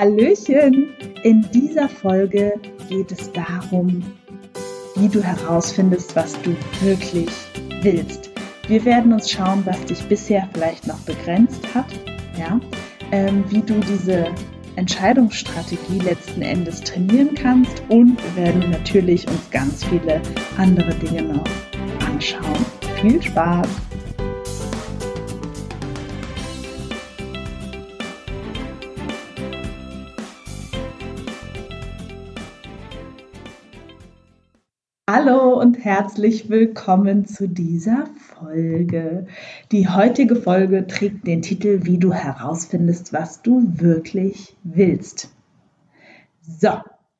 Hallöchen! In dieser Folge geht es darum, wie du herausfindest, was du wirklich willst. Wir werden uns schauen, was dich bisher vielleicht noch begrenzt hat, ja, ähm, wie du diese Entscheidungsstrategie letzten Endes trainieren kannst und wir werden natürlich uns ganz viele andere Dinge noch anschauen. Viel Spaß! Hallo und herzlich willkommen zu dieser Folge. Die heutige Folge trägt den Titel Wie du herausfindest, was du wirklich willst. So,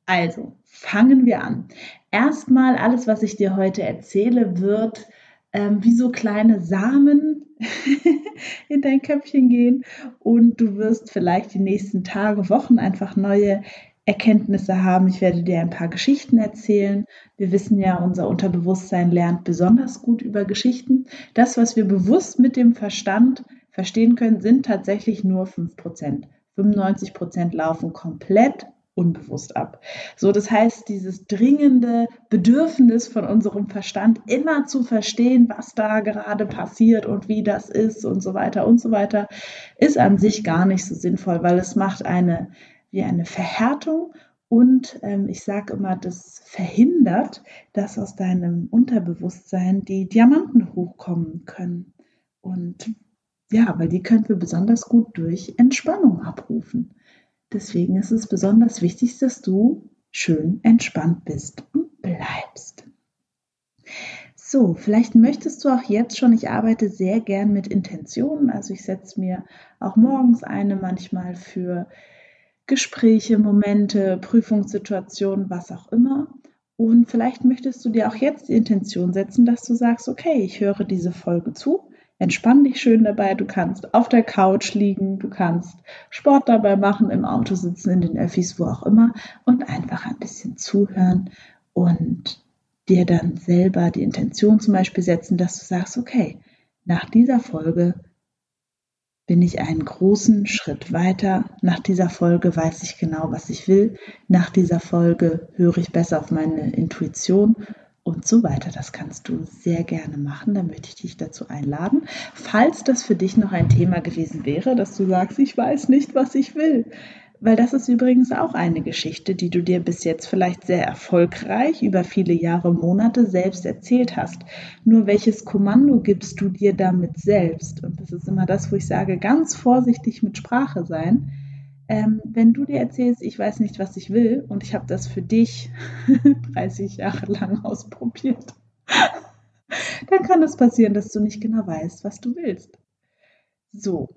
also fangen wir an. Erstmal alles, was ich dir heute erzähle, wird ähm, wie so kleine Samen in dein Köpfchen gehen und du wirst vielleicht die nächsten Tage, Wochen einfach neue Erkenntnisse haben. Ich werde dir ein paar Geschichten erzählen. Wir wissen ja, unser Unterbewusstsein lernt besonders gut über Geschichten. Das, was wir bewusst mit dem Verstand verstehen können, sind tatsächlich nur 5%. 95% laufen komplett unbewusst ab. So, das heißt, dieses dringende Bedürfnis von unserem Verstand immer zu verstehen, was da gerade passiert und wie das ist und so weiter und so weiter, ist an sich gar nicht so sinnvoll, weil es macht eine wie eine Verhärtung und ähm, ich sage immer, das verhindert, dass aus deinem Unterbewusstsein die Diamanten hochkommen können. Und ja, weil die können wir besonders gut durch Entspannung abrufen. Deswegen ist es besonders wichtig, dass du schön entspannt bist und bleibst. So, vielleicht möchtest du auch jetzt schon, ich arbeite sehr gern mit Intentionen, also ich setze mir auch morgens eine manchmal für Gespräche, Momente, Prüfungssituationen, was auch immer. Und vielleicht möchtest du dir auch jetzt die Intention setzen, dass du sagst, okay, ich höre diese Folge zu, entspann dich schön dabei, du kannst auf der Couch liegen, du kannst Sport dabei machen, im Auto sitzen, in den Öffis, wo auch immer und einfach ein bisschen zuhören und dir dann selber die Intention zum Beispiel setzen, dass du sagst, okay, nach dieser Folge bin ich einen großen Schritt weiter. Nach dieser Folge weiß ich genau, was ich will. Nach dieser Folge höre ich besser auf meine Intuition und so weiter. Das kannst du sehr gerne machen. Da möchte ich dich dazu einladen. Falls das für dich noch ein Thema gewesen wäre, dass du sagst, ich weiß nicht, was ich will, weil das ist übrigens auch eine Geschichte, die du dir bis jetzt vielleicht sehr erfolgreich über viele Jahre, Monate selbst erzählt hast. Nur welches Kommando gibst du dir damit selbst? Und das ist immer das, wo ich sage, ganz vorsichtig mit Sprache sein. Ähm, wenn du dir erzählst, ich weiß nicht, was ich will und ich habe das für dich 30 Jahre lang ausprobiert, dann kann es passieren, dass du nicht genau weißt, was du willst. So,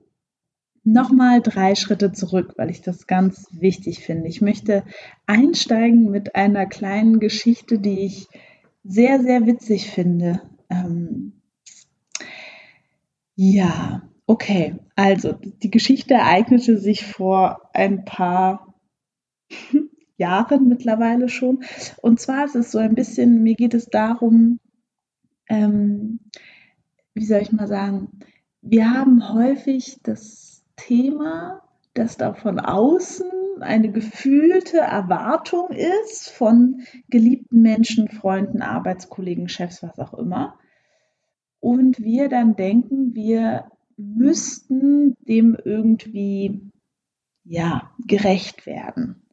nochmal drei Schritte zurück, weil ich das ganz wichtig finde. Ich möchte einsteigen mit einer kleinen Geschichte, die ich sehr, sehr witzig finde. Ähm ja, okay. Also, die Geschichte ereignete sich vor ein paar Jahren mittlerweile schon. Und zwar ist es so ein bisschen, mir geht es darum, ähm, wie soll ich mal sagen, wir haben häufig das Thema, dass da von außen eine gefühlte Erwartung ist von geliebten Menschen, Freunden, Arbeitskollegen, Chefs, was auch immer. Und wir dann denken, wir müssten dem irgendwie ja gerecht werden.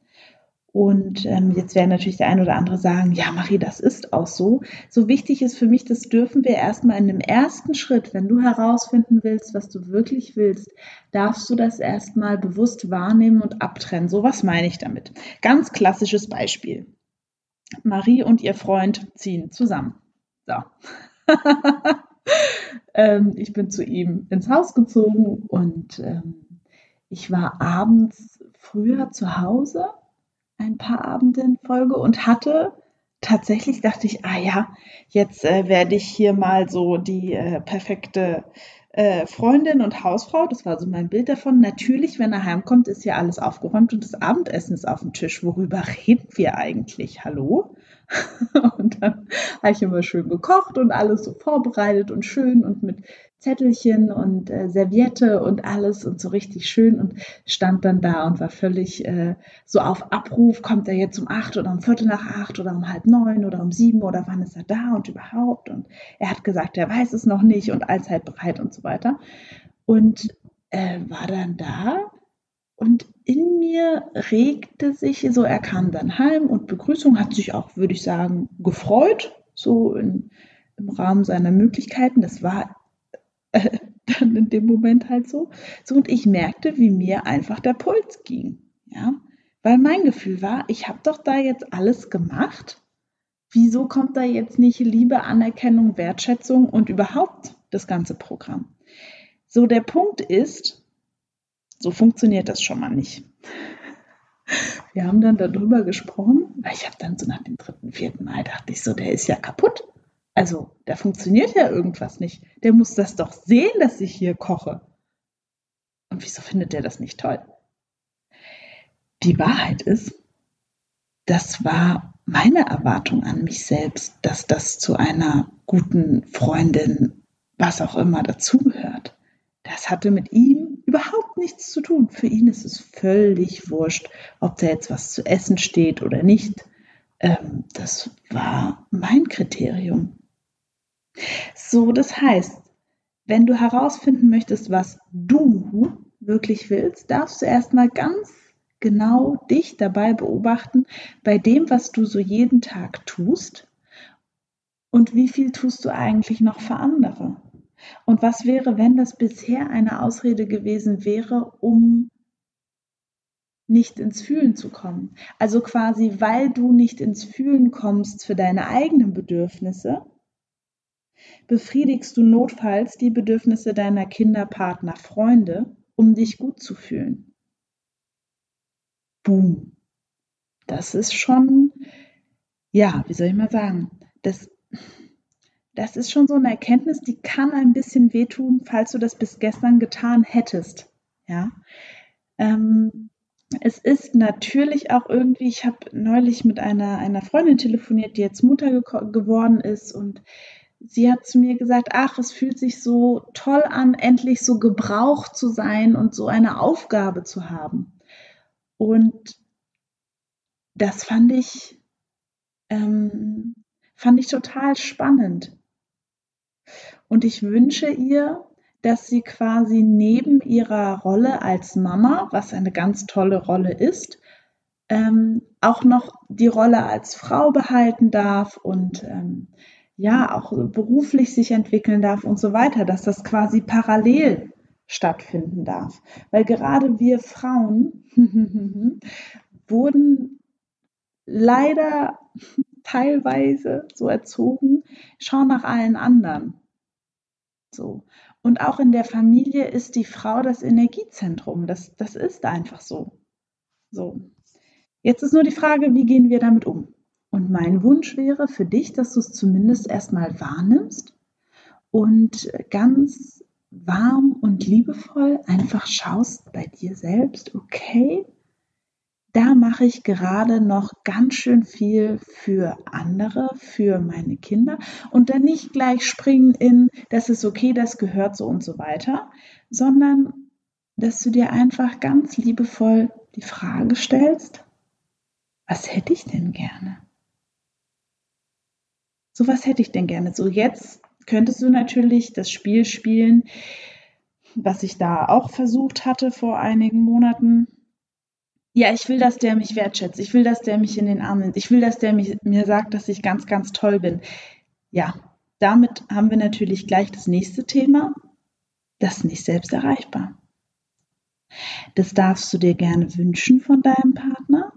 Und ähm, jetzt werden natürlich der eine oder andere sagen, ja, Marie, das ist auch so. So wichtig ist für mich, das dürfen wir erstmal in dem ersten Schritt, wenn du herausfinden willst, was du wirklich willst, darfst du das erstmal bewusst wahrnehmen und abtrennen. So was meine ich damit. Ganz klassisches Beispiel. Marie und ihr Freund ziehen zusammen. So. ähm, ich bin zu ihm ins Haus gezogen und ähm, ich war abends früher zu Hause ein paar Abende in Folge und hatte tatsächlich, dachte ich, ah ja, jetzt äh, werde ich hier mal so die äh, perfekte äh, Freundin und Hausfrau, das war so mein Bild davon. Natürlich, wenn er heimkommt, ist hier alles aufgeräumt und das Abendessen ist auf dem Tisch. Worüber reden wir eigentlich? Hallo? und dann habe ich immer schön gekocht und alles so vorbereitet und schön und mit Zettelchen und äh, Serviette und alles und so richtig schön und stand dann da und war völlig äh, so auf Abruf, kommt er jetzt um acht oder um Viertel nach acht oder um halb neun oder um sieben oder wann ist er da und überhaupt und er hat gesagt, er weiß es noch nicht und allzeit bereit und so weiter und äh, war dann da und in mir regte sich so, er kam dann heim und Begrüßung hat sich auch, würde ich sagen, gefreut, so in, im Rahmen seiner Möglichkeiten. Das war dann in dem Moment halt so. So und ich merkte, wie mir einfach der Puls ging, ja, weil mein Gefühl war, ich habe doch da jetzt alles gemacht. Wieso kommt da jetzt nicht Liebe, Anerkennung, Wertschätzung und überhaupt das ganze Programm? So der Punkt ist, so funktioniert das schon mal nicht. Wir haben dann darüber gesprochen, ich habe dann so nach dem dritten, vierten Mal dachte ich so, der ist ja kaputt. Also, da funktioniert ja irgendwas nicht. Der muss das doch sehen, dass ich hier koche. Und wieso findet der das nicht toll? Die Wahrheit ist, das war meine Erwartung an mich selbst, dass das zu einer guten Freundin, was auch immer, dazugehört. Das hatte mit ihm überhaupt nichts zu tun. Für ihn ist es völlig wurscht, ob da jetzt was zu essen steht oder nicht. Ähm, das war mein Kriterium. So, das heißt, wenn du herausfinden möchtest, was du wirklich willst, darfst du erstmal ganz genau dich dabei beobachten, bei dem, was du so jeden Tag tust und wie viel tust du eigentlich noch für andere. Und was wäre, wenn das bisher eine Ausrede gewesen wäre, um nicht ins Fühlen zu kommen? Also quasi, weil du nicht ins Fühlen kommst für deine eigenen Bedürfnisse, befriedigst du notfalls die Bedürfnisse deiner Kinder, Partner, Freunde, um dich gut zu fühlen. Boom. Das ist schon, ja, wie soll ich mal sagen, das, das ist schon so eine Erkenntnis, die kann ein bisschen wehtun, falls du das bis gestern getan hättest. Ja. Ähm, es ist natürlich auch irgendwie, ich habe neulich mit einer, einer Freundin telefoniert, die jetzt Mutter geworden ist und sie hat zu mir gesagt, ach, es fühlt sich so toll an, endlich so gebraucht zu sein und so eine Aufgabe zu haben. Und das fand ich, ähm, fand ich total spannend. Und ich wünsche ihr, dass sie quasi neben ihrer Rolle als Mama, was eine ganz tolle Rolle ist, ähm, auch noch die Rolle als Frau behalten darf und ähm, ja auch beruflich sich entwickeln darf und so weiter, dass das quasi parallel stattfinden darf. Weil gerade wir Frauen wurden leider teilweise so erzogen, schau nach allen anderen. So. Und auch in der Familie ist die Frau das Energiezentrum. Das, das ist einfach so. So. Jetzt ist nur die Frage, wie gehen wir damit um? Und mein Wunsch wäre für dich, dass du es zumindest erstmal wahrnimmst und ganz warm und liebevoll einfach schaust bei dir selbst, okay, da mache ich gerade noch ganz schön viel für andere, für meine Kinder und dann nicht gleich springen in, das ist okay, das gehört so und so weiter, sondern dass du dir einfach ganz liebevoll die Frage stellst, was hätte ich denn gerne? So was hätte ich denn gerne. So jetzt könntest du natürlich das Spiel spielen, was ich da auch versucht hatte vor einigen Monaten. Ja, ich will, dass der mich wertschätzt. Ich will, dass der mich in den Arm nimmt. Ich will, dass der mich, mir sagt, dass ich ganz, ganz toll bin. Ja, damit haben wir natürlich gleich das nächste Thema. Das ist nicht selbst erreichbar. Das darfst du dir gerne wünschen von deinem Partner.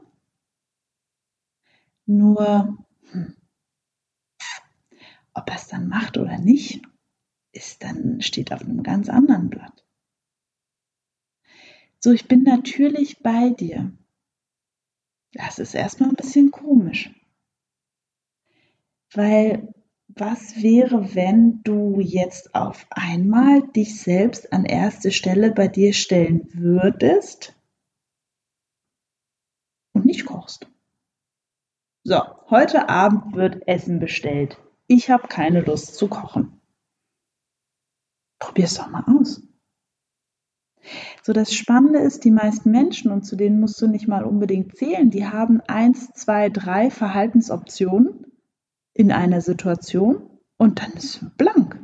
Nur, hm, ob er es dann macht oder nicht, ist dann, steht auf einem ganz anderen Blatt. So, ich bin natürlich bei dir. Das ist erstmal ein bisschen komisch. Weil was wäre, wenn du jetzt auf einmal dich selbst an erste Stelle bei dir stellen würdest und nicht kochst? So, heute Abend wird Essen bestellt ich habe keine Lust zu kochen. Probier es doch mal aus. So, das Spannende ist, die meisten Menschen, und zu denen musst du nicht mal unbedingt zählen, die haben eins, zwei, drei Verhaltensoptionen in einer Situation und dann ist blank.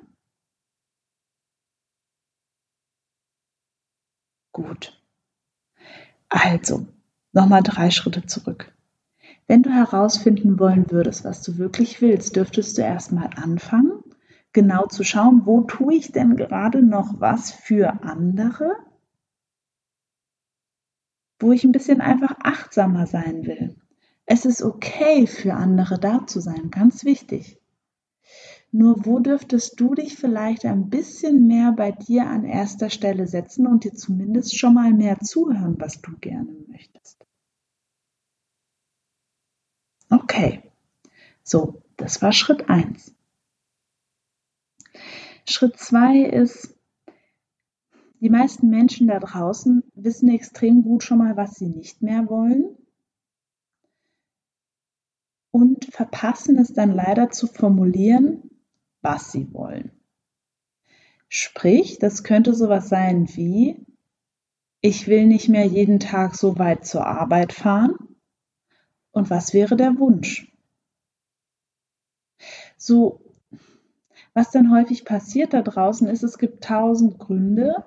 Gut. Also, nochmal drei Schritte zurück. Wenn du herausfinden wollen würdest, was du wirklich willst, dürftest du erstmal anfangen, genau zu schauen, wo tue ich denn gerade noch was für andere, wo ich ein bisschen einfach achtsamer sein will. Es ist okay, für andere da zu sein, ganz wichtig. Nur wo dürftest du dich vielleicht ein bisschen mehr bei dir an erster Stelle setzen und dir zumindest schon mal mehr zuhören, was du gerne möchtest? Okay, so, das war Schritt 1. Schritt 2 ist, die meisten Menschen da draußen wissen extrem gut schon mal, was sie nicht mehr wollen und verpassen es dann leider zu formulieren, was sie wollen. Sprich, das könnte sowas sein wie, ich will nicht mehr jeden Tag so weit zur Arbeit fahren. Und was wäre der Wunsch? So, was dann häufig passiert da draußen ist, es gibt tausend Gründe,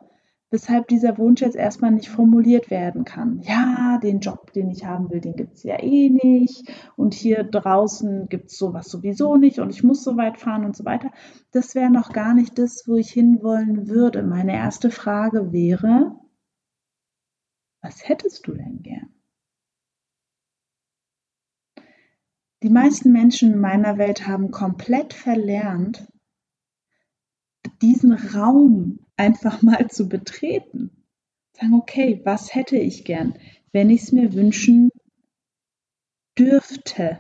weshalb dieser Wunsch jetzt erstmal nicht formuliert werden kann. Ja, den Job, den ich haben will, den gibt es ja eh nicht. Und hier draußen gibt es sowas sowieso nicht und ich muss so weit fahren und so weiter. Das wäre noch gar nicht das, wo ich hinwollen würde. Meine erste Frage wäre, was hättest du denn gern? Die meisten Menschen in meiner Welt haben komplett verlernt, diesen Raum einfach mal zu betreten. Sagen, okay, was hätte ich gern, wenn ich es mir wünschen dürfte?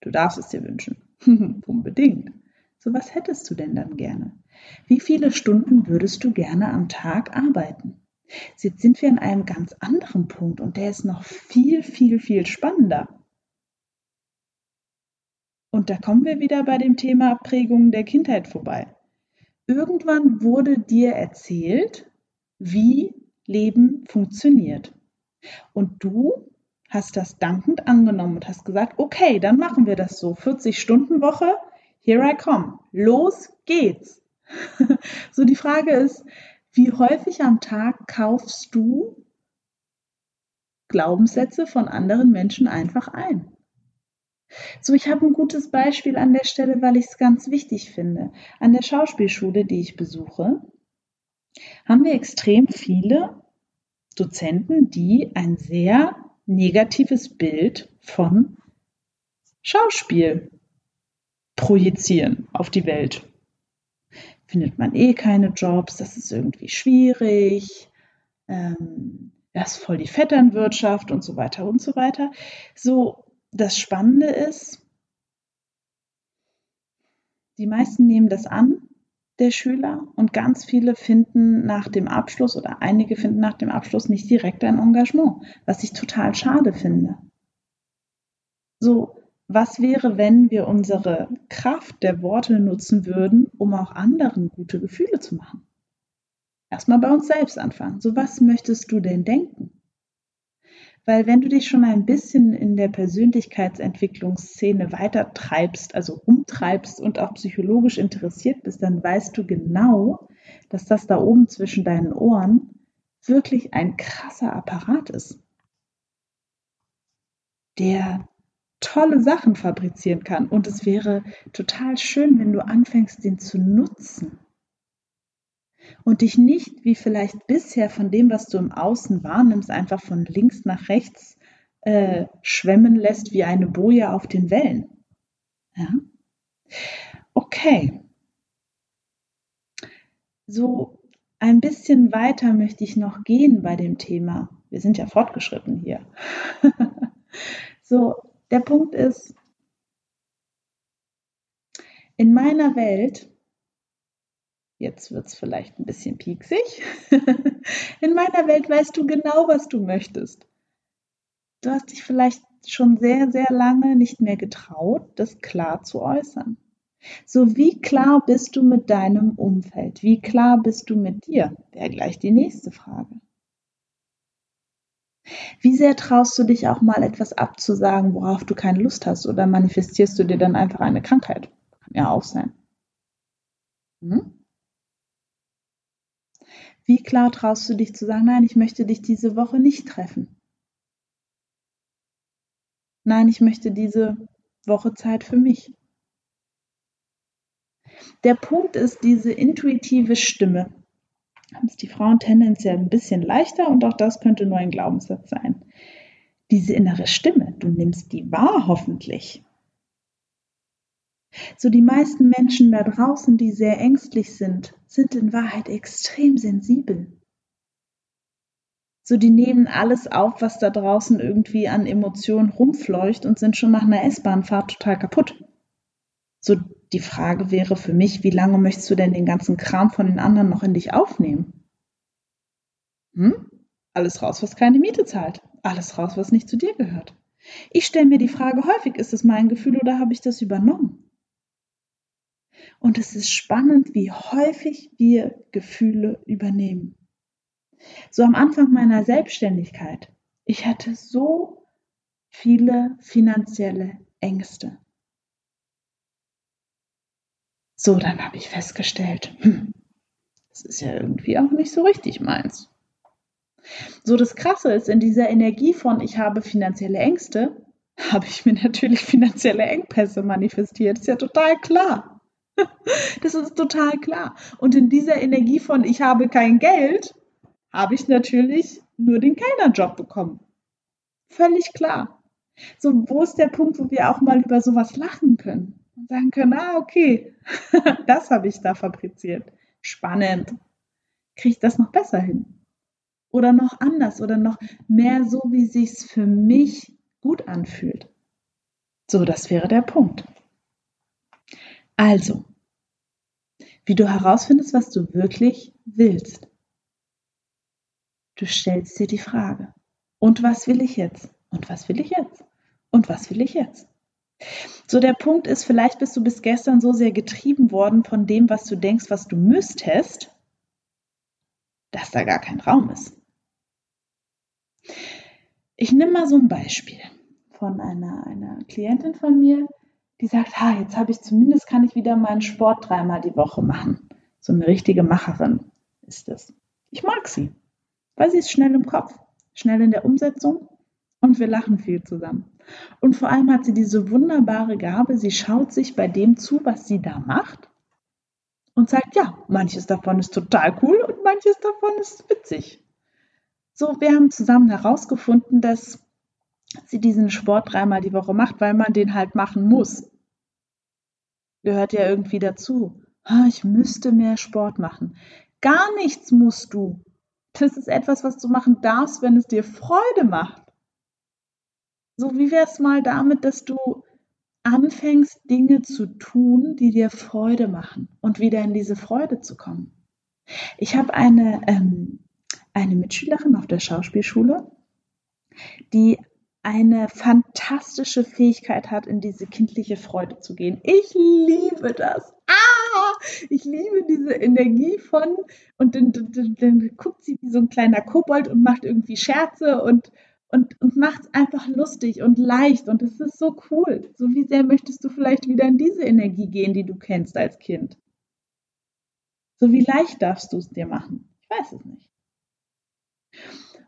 Du darfst es dir wünschen. Unbedingt. So, was hättest du denn dann gerne? Wie viele Stunden würdest du gerne am Tag arbeiten? Jetzt sind wir an einem ganz anderen Punkt und der ist noch viel, viel, viel spannender. Und da kommen wir wieder bei dem Thema Prägungen der Kindheit vorbei. Irgendwann wurde dir erzählt, wie Leben funktioniert. Und du hast das dankend angenommen und hast gesagt, okay, dann machen wir das so. 40 Stunden Woche, here I come. Los geht's. so die Frage ist, wie häufig am Tag kaufst du Glaubenssätze von anderen Menschen einfach ein? So, ich habe ein gutes Beispiel an der Stelle, weil ich es ganz wichtig finde. An der Schauspielschule, die ich besuche, haben wir extrem viele Dozenten, die ein sehr negatives Bild von Schauspiel projizieren auf die Welt. Findet man eh keine Jobs, das ist irgendwie schwierig, ähm, das ist voll die Vetternwirtschaft und so weiter und so weiter. So, das Spannende ist, die meisten nehmen das an, der Schüler, und ganz viele finden nach dem Abschluss oder einige finden nach dem Abschluss nicht direkt ein Engagement, was ich total schade finde. So, was wäre, wenn wir unsere Kraft der Worte nutzen würden, um auch anderen gute Gefühle zu machen? Erstmal bei uns selbst anfangen. So, was möchtest du denn denken? Weil wenn du dich schon ein bisschen in der Persönlichkeitsentwicklungsszene weiter treibst, also umtreibst und auch psychologisch interessiert bist, dann weißt du genau, dass das da oben zwischen deinen Ohren wirklich ein krasser Apparat ist, der tolle Sachen fabrizieren kann. Und es wäre total schön, wenn du anfängst, den zu nutzen und dich nicht wie vielleicht bisher von dem, was du im Außen wahrnimmst, einfach von links nach rechts äh, schwemmen lässt wie eine Boje auf den Wellen. Ja? Okay. So ein bisschen weiter möchte ich noch gehen bei dem Thema. Wir sind ja fortgeschritten hier. so, der Punkt ist, in meiner Welt Jetzt wird es vielleicht ein bisschen pieksig. In meiner Welt weißt du genau, was du möchtest. Du hast dich vielleicht schon sehr, sehr lange nicht mehr getraut, das klar zu äußern. So, wie klar bist du mit deinem Umfeld? Wie klar bist du mit dir? Wäre gleich die nächste Frage. Wie sehr traust du dich auch mal etwas abzusagen, worauf du keine Lust hast? Oder manifestierst du dir dann einfach eine Krankheit? Kann ja auch sein. Hm? Wie klar traust du dich zu sagen, nein, ich möchte dich diese Woche nicht treffen? Nein, ich möchte diese Woche Zeit für mich. Der Punkt ist diese intuitive Stimme. Haben es die Frauen tendenziell ein bisschen leichter und auch das könnte nur ein Glaubenssatz sein. Diese innere Stimme, du nimmst die wahr hoffentlich. So die meisten Menschen da draußen, die sehr ängstlich sind, sind in Wahrheit extrem sensibel. So die nehmen alles auf, was da draußen irgendwie an Emotionen rumfleucht und sind schon nach einer S-Bahnfahrt total kaputt. So die Frage wäre für mich, wie lange möchtest du denn den ganzen Kram von den anderen noch in dich aufnehmen? Hm? Alles raus, was keine Miete zahlt. Alles raus, was nicht zu dir gehört. Ich stelle mir die Frage häufig, ist es mein Gefühl oder habe ich das übernommen? Und es ist spannend, wie häufig wir Gefühle übernehmen. So am Anfang meiner Selbstständigkeit, ich hatte so viele finanzielle Ängste. So, dann habe ich festgestellt, hm, das ist ja irgendwie auch nicht so richtig meins. So, das Krasse ist, in dieser Energie von ich habe finanzielle Ängste, habe ich mir natürlich finanzielle Engpässe manifestiert. Ist ja total klar. Das ist total klar. Und in dieser Energie von ich habe kein Geld, habe ich natürlich nur den Kellnerjob bekommen. Völlig klar. So, wo ist der Punkt, wo wir auch mal über sowas lachen können? und sagen können, ah, okay, das habe ich da fabriziert. Spannend. Kriege ich das noch besser hin? Oder noch anders oder noch mehr so, wie sich's für mich gut anfühlt. So, das wäre der Punkt. Also, wie du herausfindest, was du wirklich willst. Du stellst dir die Frage, und was will ich jetzt? Und was will ich jetzt? Und was will ich jetzt? So der Punkt ist, vielleicht bist du bis gestern so sehr getrieben worden von dem, was du denkst, was du müsstest, dass da gar kein Raum ist. Ich nehme mal so ein Beispiel von einer, einer Klientin von mir, die sagt, ha, jetzt habe ich zumindest, kann ich wieder meinen Sport dreimal die Woche machen. So eine richtige Macherin ist es. Ich mag sie, weil sie ist schnell im Kopf, schnell in der Umsetzung und wir lachen viel zusammen. Und vor allem hat sie diese wunderbare Gabe, sie schaut sich bei dem zu, was sie da macht und sagt, ja, manches davon ist total cool und manches davon ist witzig. So, wir haben zusammen herausgefunden, dass sie diesen Sport dreimal die Woche macht, weil man den halt machen muss. Gehört ja irgendwie dazu. Ich müsste mehr Sport machen. Gar nichts musst du. Das ist etwas, was du machen darfst, wenn es dir Freude macht. So, wie wäre es mal damit, dass du anfängst, Dinge zu tun, die dir Freude machen und wieder in diese Freude zu kommen? Ich habe eine, ähm, eine Mitschülerin auf der Schauspielschule, die eine fantastische Fähigkeit hat, in diese kindliche Freude zu gehen. Ich liebe das. Ah, ich liebe diese Energie von, und dann, dann, dann guckt sie wie so ein kleiner Kobold und macht irgendwie Scherze und, und, und macht es einfach lustig und leicht und es ist so cool. So wie sehr möchtest du vielleicht wieder in diese Energie gehen, die du kennst als Kind? So wie leicht darfst du es dir machen? Ich weiß es nicht.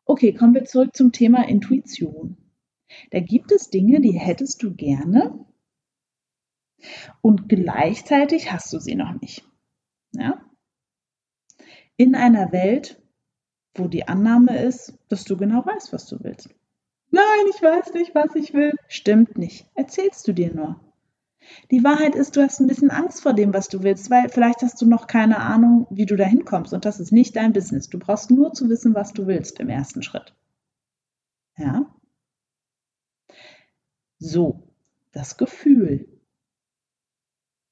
Okay, kommen wir zurück zum Thema Intuition. Da gibt es Dinge, die hättest du gerne und gleichzeitig hast du sie noch nicht. Ja? In einer Welt, wo die Annahme ist, dass du genau weißt, was du willst. Nein, ich weiß nicht, was ich will. Stimmt nicht. Erzählst du dir nur. Die Wahrheit ist, du hast ein bisschen Angst vor dem, was du willst, weil vielleicht hast du noch keine Ahnung, wie du da hinkommst. Und das ist nicht dein Business. Du brauchst nur zu wissen, was du willst im ersten Schritt. Ja? So, das Gefühl.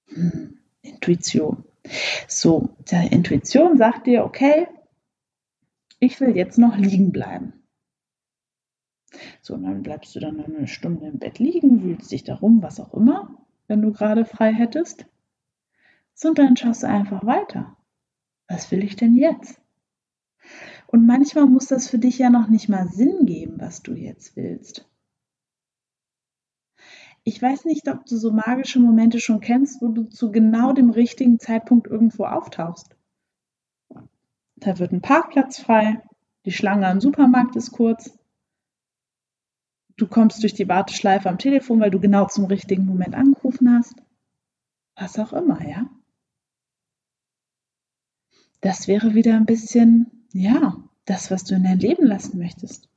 Hm, Intuition. So, der Intuition sagt dir, okay, ich will jetzt noch liegen bleiben. So, und dann bleibst du dann eine Stunde im Bett liegen, wühlst dich darum, was auch immer, wenn du gerade frei hättest. So, und dann schaust du einfach weiter. Was will ich denn jetzt? Und manchmal muss das für dich ja noch nicht mal Sinn geben, was du jetzt willst. Ich weiß nicht, ob du so magische Momente schon kennst, wo du zu genau dem richtigen Zeitpunkt irgendwo auftauchst. Da wird ein Parkplatz frei, die Schlange am Supermarkt ist kurz, du kommst durch die Warteschleife am Telefon, weil du genau zum richtigen Moment angerufen hast. Was auch immer, ja? Das wäre wieder ein bisschen, ja, das, was du in dein Leben lassen möchtest.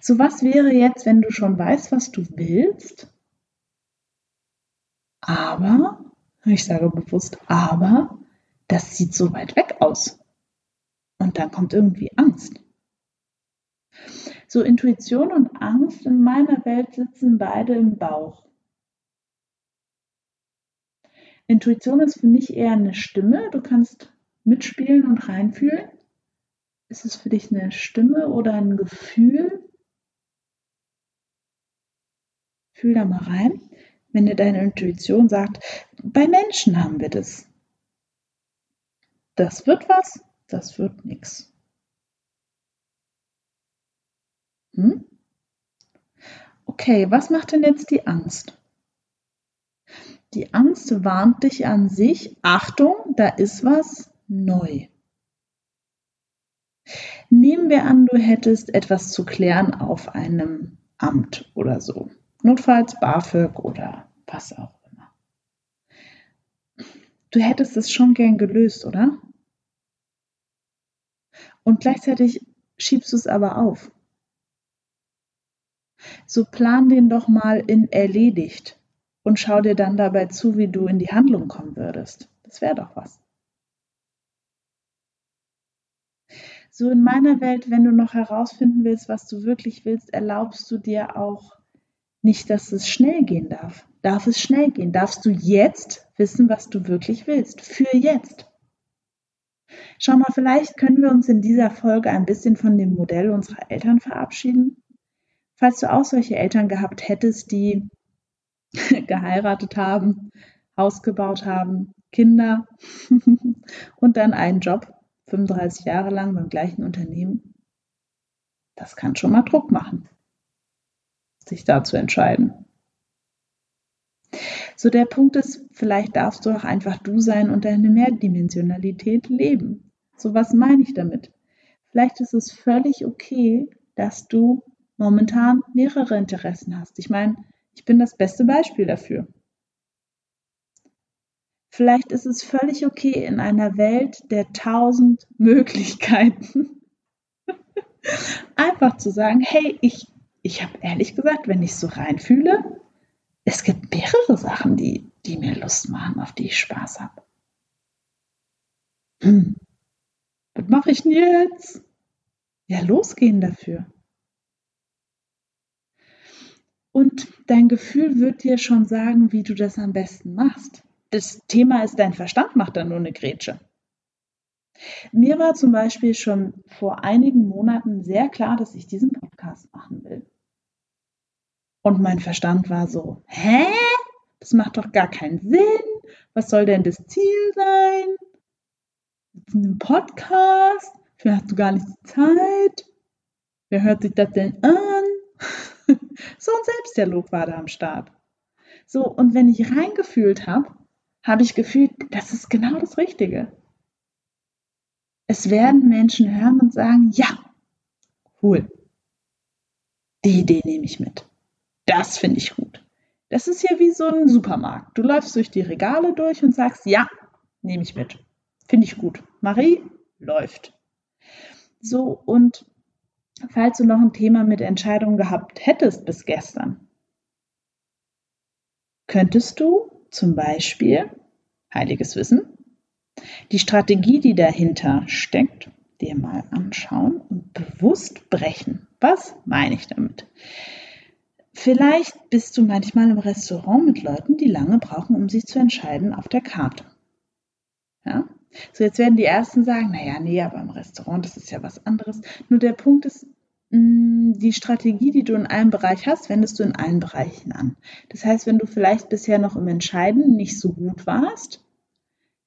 So was wäre jetzt, wenn du schon weißt, was du willst, aber, ich sage bewusst, aber, das sieht so weit weg aus. Und dann kommt irgendwie Angst. So Intuition und Angst in meiner Welt sitzen beide im Bauch. Intuition ist für mich eher eine Stimme. Du kannst mitspielen und reinfühlen. Ist es für dich eine Stimme oder ein Gefühl? Fühl da mal rein. Wenn dir deine Intuition sagt, bei Menschen haben wir das. Das wird was, das wird nichts. Hm? Okay, was macht denn jetzt die Angst? Die Angst warnt dich an sich, Achtung, da ist was neu. Nehmen wir an, du hättest etwas zu klären auf einem Amt oder so. Notfalls BAföG oder was auch immer. Du hättest es schon gern gelöst, oder? Und gleichzeitig schiebst du es aber auf. So plan den doch mal in erledigt und schau dir dann dabei zu, wie du in die Handlung kommen würdest. Das wäre doch was. So in meiner Welt, wenn du noch herausfinden willst, was du wirklich willst, erlaubst du dir auch nicht, dass es schnell gehen darf. Darf es schnell gehen? Darfst du jetzt wissen, was du wirklich willst? Für jetzt. Schau mal, vielleicht können wir uns in dieser Folge ein bisschen von dem Modell unserer Eltern verabschieden. Falls du auch solche Eltern gehabt hättest, die geheiratet haben, Haus gebaut haben, Kinder und dann einen Job, 35 Jahre lang beim gleichen Unternehmen, das kann schon mal Druck machen, sich da zu entscheiden. So der Punkt ist, vielleicht darfst du auch einfach du sein und deine Mehrdimensionalität leben. So was meine ich damit? Vielleicht ist es völlig okay, dass du momentan mehrere Interessen hast. Ich meine, ich bin das beste Beispiel dafür. Vielleicht ist es völlig okay in einer Welt der tausend Möglichkeiten, einfach zu sagen, hey, ich, ich habe ehrlich gesagt, wenn ich so reinfühle, es gibt mehrere Sachen, die, die mir Lust machen, auf die ich Spaß habe. Hm. Was mache ich denn jetzt? Ja, losgehen dafür. Und dein Gefühl wird dir schon sagen, wie du das am besten machst. Das Thema ist, dein Verstand macht da nur eine Grätsche. Mir war zum Beispiel schon vor einigen Monaten sehr klar, dass ich diesen Podcast machen will. Und mein Verstand war so, hä? Das macht doch gar keinen Sinn. Was soll denn das Ziel sein? Ein Podcast? Für hast du gar nicht Zeit. Wer hört sich das denn an? so ein Selbstdialog war da am Start. So, und wenn ich reingefühlt habe, habe ich gefühlt, das ist genau das Richtige. Es werden Menschen hören und sagen, ja, cool. Die Idee nehme ich mit. Das finde ich gut. Das ist hier wie so ein Supermarkt. Du läufst durch die Regale durch und sagst, ja, nehme ich mit. Finde ich gut. Marie läuft. So, und falls du noch ein Thema mit Entscheidungen gehabt hättest bis gestern, könntest du zum Beispiel, heiliges Wissen, die Strategie, die dahinter steckt, dir mal anschauen und bewusst brechen. Was meine ich damit? Vielleicht bist du manchmal im Restaurant mit Leuten, die lange brauchen, um sich zu entscheiden auf der Karte. Ja? So, jetzt werden die Ersten sagen, naja, nee, aber im Restaurant, das ist ja was anderes. Nur der Punkt ist, mm, die Strategie, die du in einem Bereich hast, wendest du in allen Bereichen an. Das heißt, wenn du vielleicht bisher noch im Entscheiden nicht so gut warst,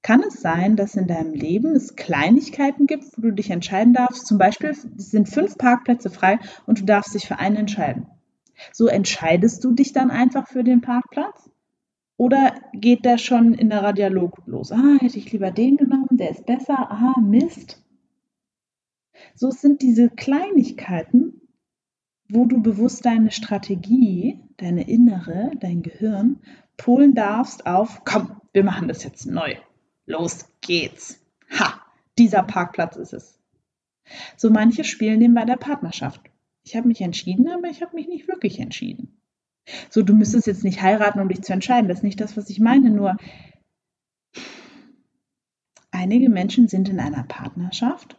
kann es sein, dass in deinem Leben es Kleinigkeiten gibt, wo du dich entscheiden darfst. Zum Beispiel sind fünf Parkplätze frei und du darfst dich für einen entscheiden. So entscheidest du dich dann einfach für den Parkplatz? Oder geht der schon in der Dialog los? Ah, hätte ich lieber den genommen, der ist besser. Ah, Mist. So sind diese Kleinigkeiten, wo du bewusst deine Strategie, deine innere, dein Gehirn polen darfst auf, komm, wir machen das jetzt neu. Los geht's. Ha, dieser Parkplatz ist es. So manche spielen den bei der Partnerschaft. Ich habe mich entschieden, aber ich habe mich nicht wirklich entschieden. So, du müsstest jetzt nicht heiraten, um dich zu entscheiden. Das ist nicht das, was ich meine. Nur einige Menschen sind in einer Partnerschaft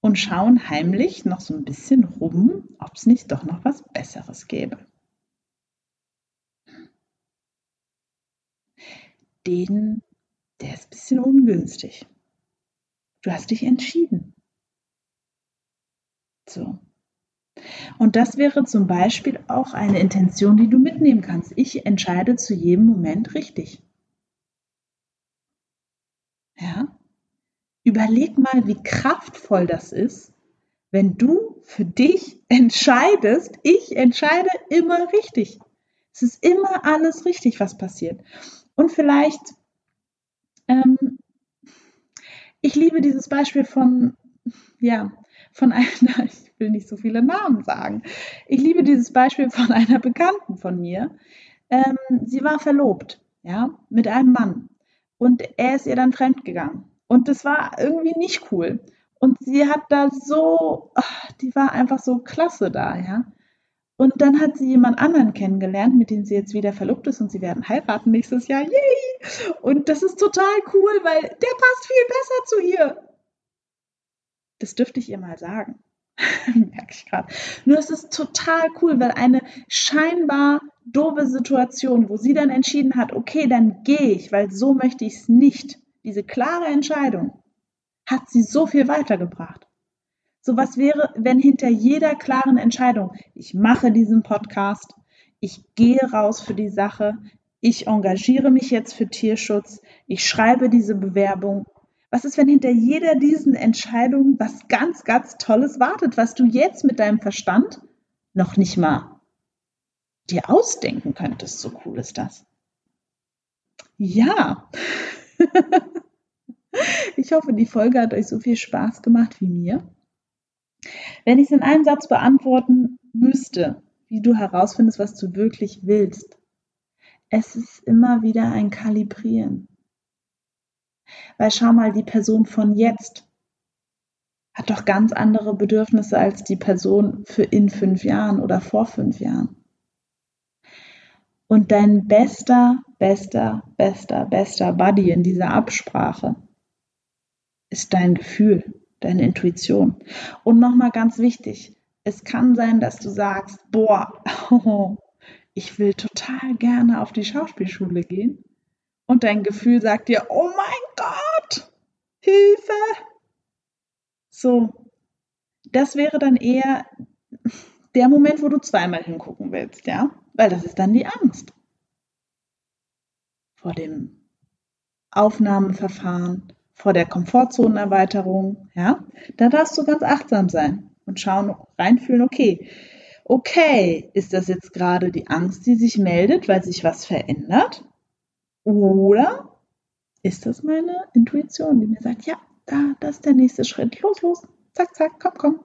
und schauen heimlich noch so ein bisschen rum, ob es nicht doch noch was Besseres gäbe. Den, der ist ein bisschen ungünstig. Du hast dich entschieden. So. Und das wäre zum Beispiel auch eine Intention, die du mitnehmen kannst. Ich entscheide zu jedem Moment richtig. Ja? Überleg mal, wie kraftvoll das ist, wenn du für dich entscheidest, ich entscheide immer richtig. Es ist immer alles richtig, was passiert. Und vielleicht, ähm, ich liebe dieses Beispiel von, ja, von einer, ich will nicht so viele Namen sagen, ich liebe dieses Beispiel von einer Bekannten von mir. Ähm, sie war verlobt, ja, mit einem Mann. Und er ist ihr dann fremdgegangen. Und das war irgendwie nicht cool. Und sie hat da so, ach, die war einfach so klasse da, ja. Und dann hat sie jemand anderen kennengelernt, mit dem sie jetzt wieder verlobt ist und sie werden heiraten nächstes Jahr. Yay! Und das ist total cool, weil der passt viel besser zu ihr. Das dürfte ich ihr mal sagen. Merke ich gerade. Nur es ist total cool, weil eine scheinbar doofe Situation, wo sie dann entschieden hat, okay, dann gehe ich, weil so möchte ich es nicht. Diese klare Entscheidung hat sie so viel weitergebracht. So was wäre, wenn hinter jeder klaren Entscheidung, ich mache diesen Podcast, ich gehe raus für die Sache, ich engagiere mich jetzt für Tierschutz, ich schreibe diese Bewerbung. Was ist, wenn hinter jeder diesen Entscheidung was ganz, ganz Tolles wartet, was du jetzt mit deinem Verstand noch nicht mal dir ausdenken könntest? So cool ist das. Ja. ich hoffe, die Folge hat euch so viel Spaß gemacht wie mir. Wenn ich es in einem Satz beantworten müsste, wie du herausfindest, was du wirklich willst, es ist immer wieder ein Kalibrieren. Weil schau mal, die Person von jetzt hat doch ganz andere Bedürfnisse als die Person für in fünf Jahren oder vor fünf Jahren. Und dein bester, bester, bester, bester Buddy in dieser Absprache ist dein Gefühl deine Intuition. Und nochmal ganz wichtig, es kann sein, dass du sagst, boah, oh, ich will total gerne auf die Schauspielschule gehen. Und dein Gefühl sagt dir, oh mein Gott, Hilfe. So, das wäre dann eher der Moment, wo du zweimal hingucken willst, ja? Weil das ist dann die Angst vor dem Aufnahmeverfahren, vor der Komfortzonenerweiterung, ja, da darfst du ganz achtsam sein und schauen, reinfühlen, okay, okay, ist das jetzt gerade die Angst, die sich meldet, weil sich was verändert? Oder ist das meine Intuition, die mir sagt, ja, da, das ist der nächste Schritt, los, los, zack, zack, komm, komm.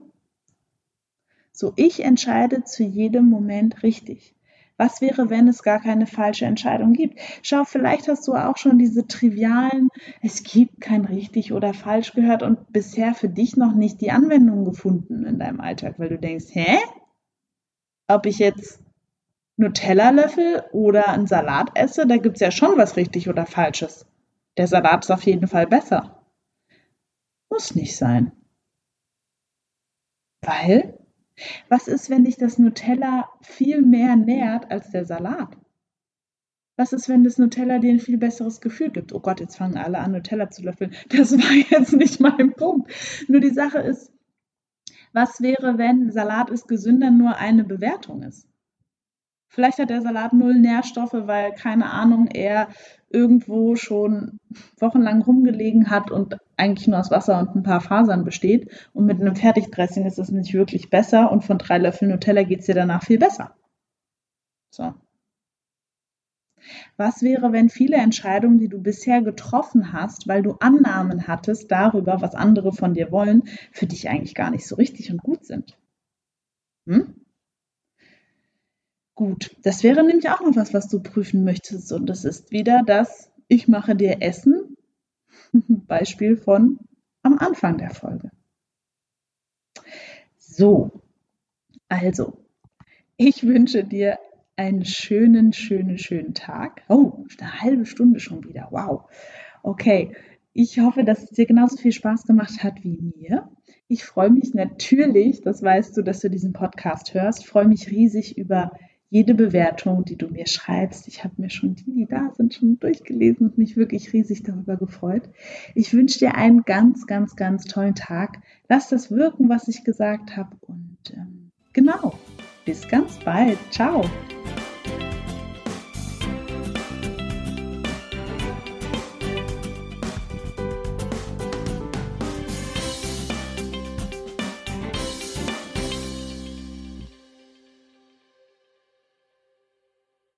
So, ich entscheide zu jedem Moment richtig. Was wäre, wenn es gar keine falsche Entscheidung gibt? Schau, vielleicht hast du auch schon diese trivialen, es gibt kein richtig oder falsch gehört und bisher für dich noch nicht die Anwendung gefunden in deinem Alltag, weil du denkst, hä? Ob ich jetzt Nutella löffel oder einen Salat esse, da gibt es ja schon was richtig oder falsches. Der Salat ist auf jeden Fall besser. Muss nicht sein. Weil was ist, wenn dich das Nutella viel mehr nährt als der Salat? Was ist, wenn das Nutella dir ein viel besseres Gefühl gibt? Oh Gott, jetzt fangen alle an, Nutella zu löffeln. Das war jetzt nicht mein Punkt. Nur die Sache ist, Was wäre, wenn Salat ist gesünder nur eine Bewertung ist? Vielleicht hat der Salat null Nährstoffe, weil, keine Ahnung, er irgendwo schon wochenlang rumgelegen hat und eigentlich nur aus Wasser und ein paar Fasern besteht. Und mit einem Fertigdressing ist es nicht wirklich besser und von drei Löffeln Nutella geht es dir danach viel besser. So. Was wäre, wenn viele Entscheidungen, die du bisher getroffen hast, weil du Annahmen hattest darüber, was andere von dir wollen, für dich eigentlich gar nicht so richtig und gut sind? Hm? Gut, das wäre nämlich auch noch was, was du prüfen möchtest. Und das ist wieder das Ich mache dir Essen. Beispiel von am Anfang der Folge. So, also, ich wünsche dir einen schönen, schönen, schönen Tag. Oh, eine halbe Stunde schon wieder. Wow. Okay, ich hoffe, dass es dir genauso viel Spaß gemacht hat wie mir. Ich freue mich natürlich, das weißt du, dass du diesen Podcast hörst, freue mich riesig über jede Bewertung, die du mir schreibst. Ich habe mir schon die, die da sind, schon durchgelesen und mich wirklich riesig darüber gefreut. Ich wünsche dir einen ganz, ganz, ganz tollen Tag. Lass das wirken, was ich gesagt habe. Und ähm, genau, bis ganz bald. Ciao.